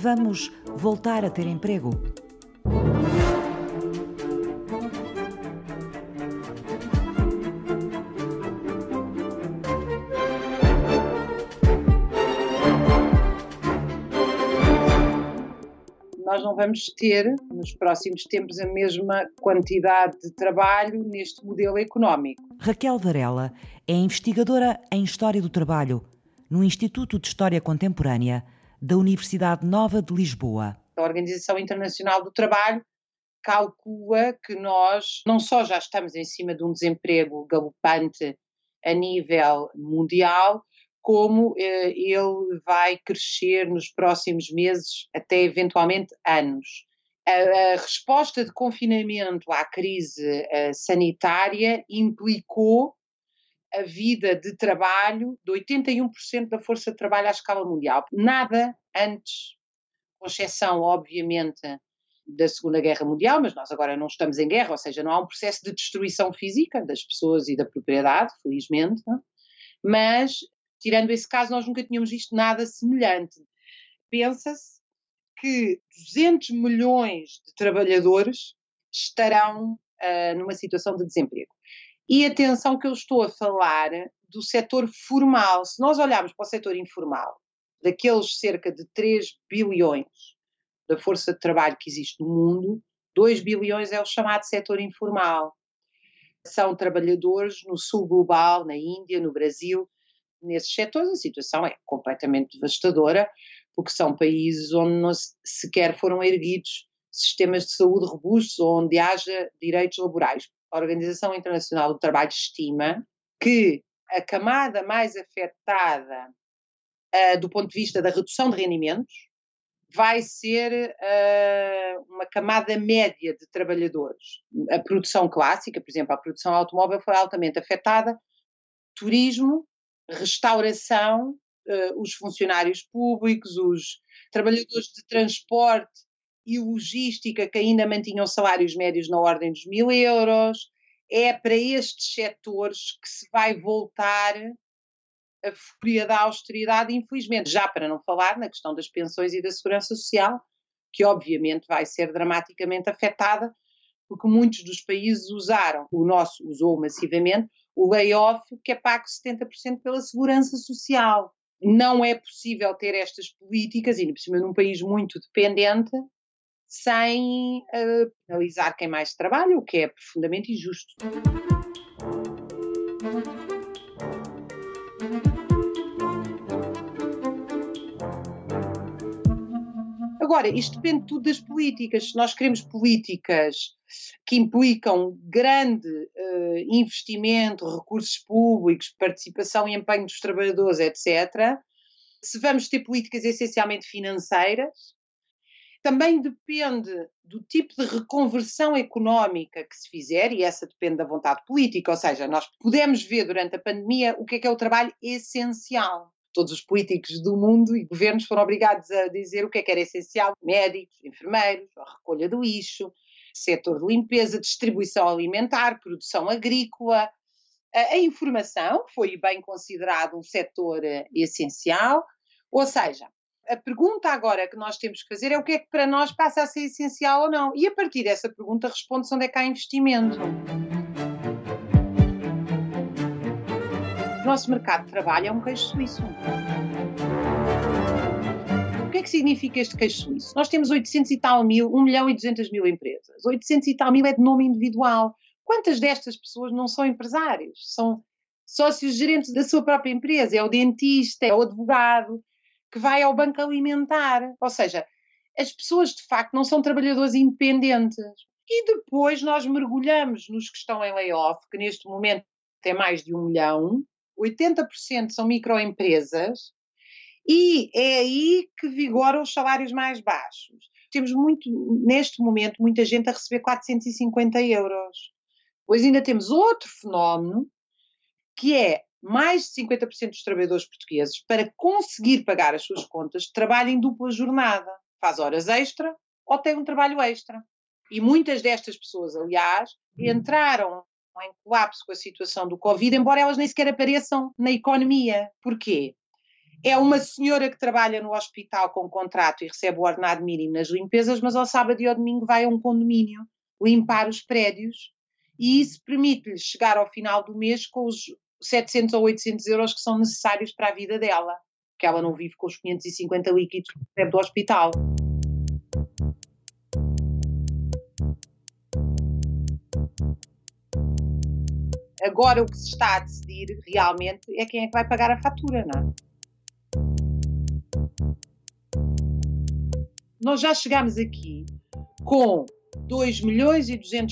Vamos voltar a ter emprego? nós não vamos ter nos próximos tempos a mesma quantidade de trabalho neste modelo económico. Raquel Varela é investigadora em História do Trabalho no Instituto de História Contemporânea da Universidade Nova de Lisboa. A Organização Internacional do Trabalho calcula que nós não só já estamos em cima de um desemprego galopante a nível mundial, como eh, ele vai crescer nos próximos meses, até eventualmente anos. A, a resposta de confinamento à crise uh, sanitária implicou a vida de trabalho de 81% da força de trabalho à escala mundial. Nada antes, com exceção, obviamente, da Segunda Guerra Mundial, mas nós agora não estamos em guerra, ou seja, não há um processo de destruição física das pessoas e da propriedade, felizmente, não? mas Tirando esse caso, nós nunca tínhamos visto nada semelhante. Pensa-se que 200 milhões de trabalhadores estarão uh, numa situação de desemprego. E atenção que eu estou a falar do setor formal. Se nós olharmos para o setor informal, daqueles cerca de 3 bilhões da força de trabalho que existe no mundo, 2 bilhões é o chamado setor informal. São trabalhadores no sul global, na Índia, no Brasil, nesses setores a situação é completamente devastadora, porque são países onde não sequer foram erguidos sistemas de saúde robustos, onde haja direitos laborais. A Organização Internacional do Trabalho estima que a camada mais afetada uh, do ponto de vista da redução de rendimentos vai ser uh, uma camada média de trabalhadores. A produção clássica, por exemplo, a produção automóvel foi altamente afetada, turismo restauração, uh, os funcionários públicos, os trabalhadores de transporte e logística que ainda mantinham salários médios na ordem dos mil euros. É para estes setores que se vai voltar a fúria da austeridade, infelizmente. Já para não falar na questão das pensões e da segurança social, que obviamente vai ser dramaticamente afetada, porque muitos dos países usaram, o nosso usou massivamente, o layoff que é pago 70% pela segurança social. Não é possível ter estas políticas, ainda por cima num país muito dependente, sem uh, penalizar quem mais trabalha, o que é profundamente injusto. Agora, isto depende tudo das políticas. Se nós queremos políticas que implicam grande uh, investimento, recursos públicos, participação e empenho dos trabalhadores, etc., se vamos ter políticas essencialmente financeiras, também depende do tipo de reconversão económica que se fizer, e essa depende da vontade política, ou seja, nós podemos ver durante a pandemia o que é que é o trabalho essencial todos os políticos do mundo e governos foram obrigados a dizer o que é que era essencial: médicos, enfermeiros, a recolha do lixo, setor de limpeza, distribuição alimentar, produção agrícola. A, informação foi bem considerado um setor eh, essencial, ou seja, a pergunta agora que nós temos que fazer é o que é que para nós passa a ser essencial ou não. E a partir dessa pergunta responde-se onde é que há investimento. nosso mercado de trabalho é um queijo suíço. O que é que significa este queijo suíço? Nós temos 800 e tal mil, 1 milhão e 200 mil empresas. 800 e tal mil é de nome individual. Quantas destas pessoas não são empresários? São sócios gerentes da sua própria empresa. É o dentista, é o advogado que vai ao banco alimentar. Ou seja, as pessoas de facto não são trabalhadores independentes. E depois nós mergulhamos nos que estão em layoff, que neste momento tem mais de um milhão, 80% são microempresas e é aí que vigoram os salários mais baixos. Temos muito, neste momento, muita gente a receber 450 euros. Pois ainda temos outro fenómeno que é mais de 50% dos trabalhadores portugueses, para conseguir pagar as suas contas, trabalham em dupla jornada. Faz horas extra ou tem um trabalho extra. E muitas destas pessoas, aliás, entraram em colapso com a situação do Covid, embora elas nem sequer apareçam na economia. Porquê? é uma senhora que trabalha no hospital com contrato e recebe o ordenado mínimo nas limpezas, mas ao sábado e ao domingo vai a um condomínio limpar os prédios e isso permite-lhe chegar ao final do mês com os 700 ou 800 euros que são necessários para a vida dela, que ela não vive com os 550 líquidos que recebe do hospital. Agora o que se está a decidir realmente é quem é que vai pagar a fatura, não é? Nós já chegámos aqui com 2 milhões e 200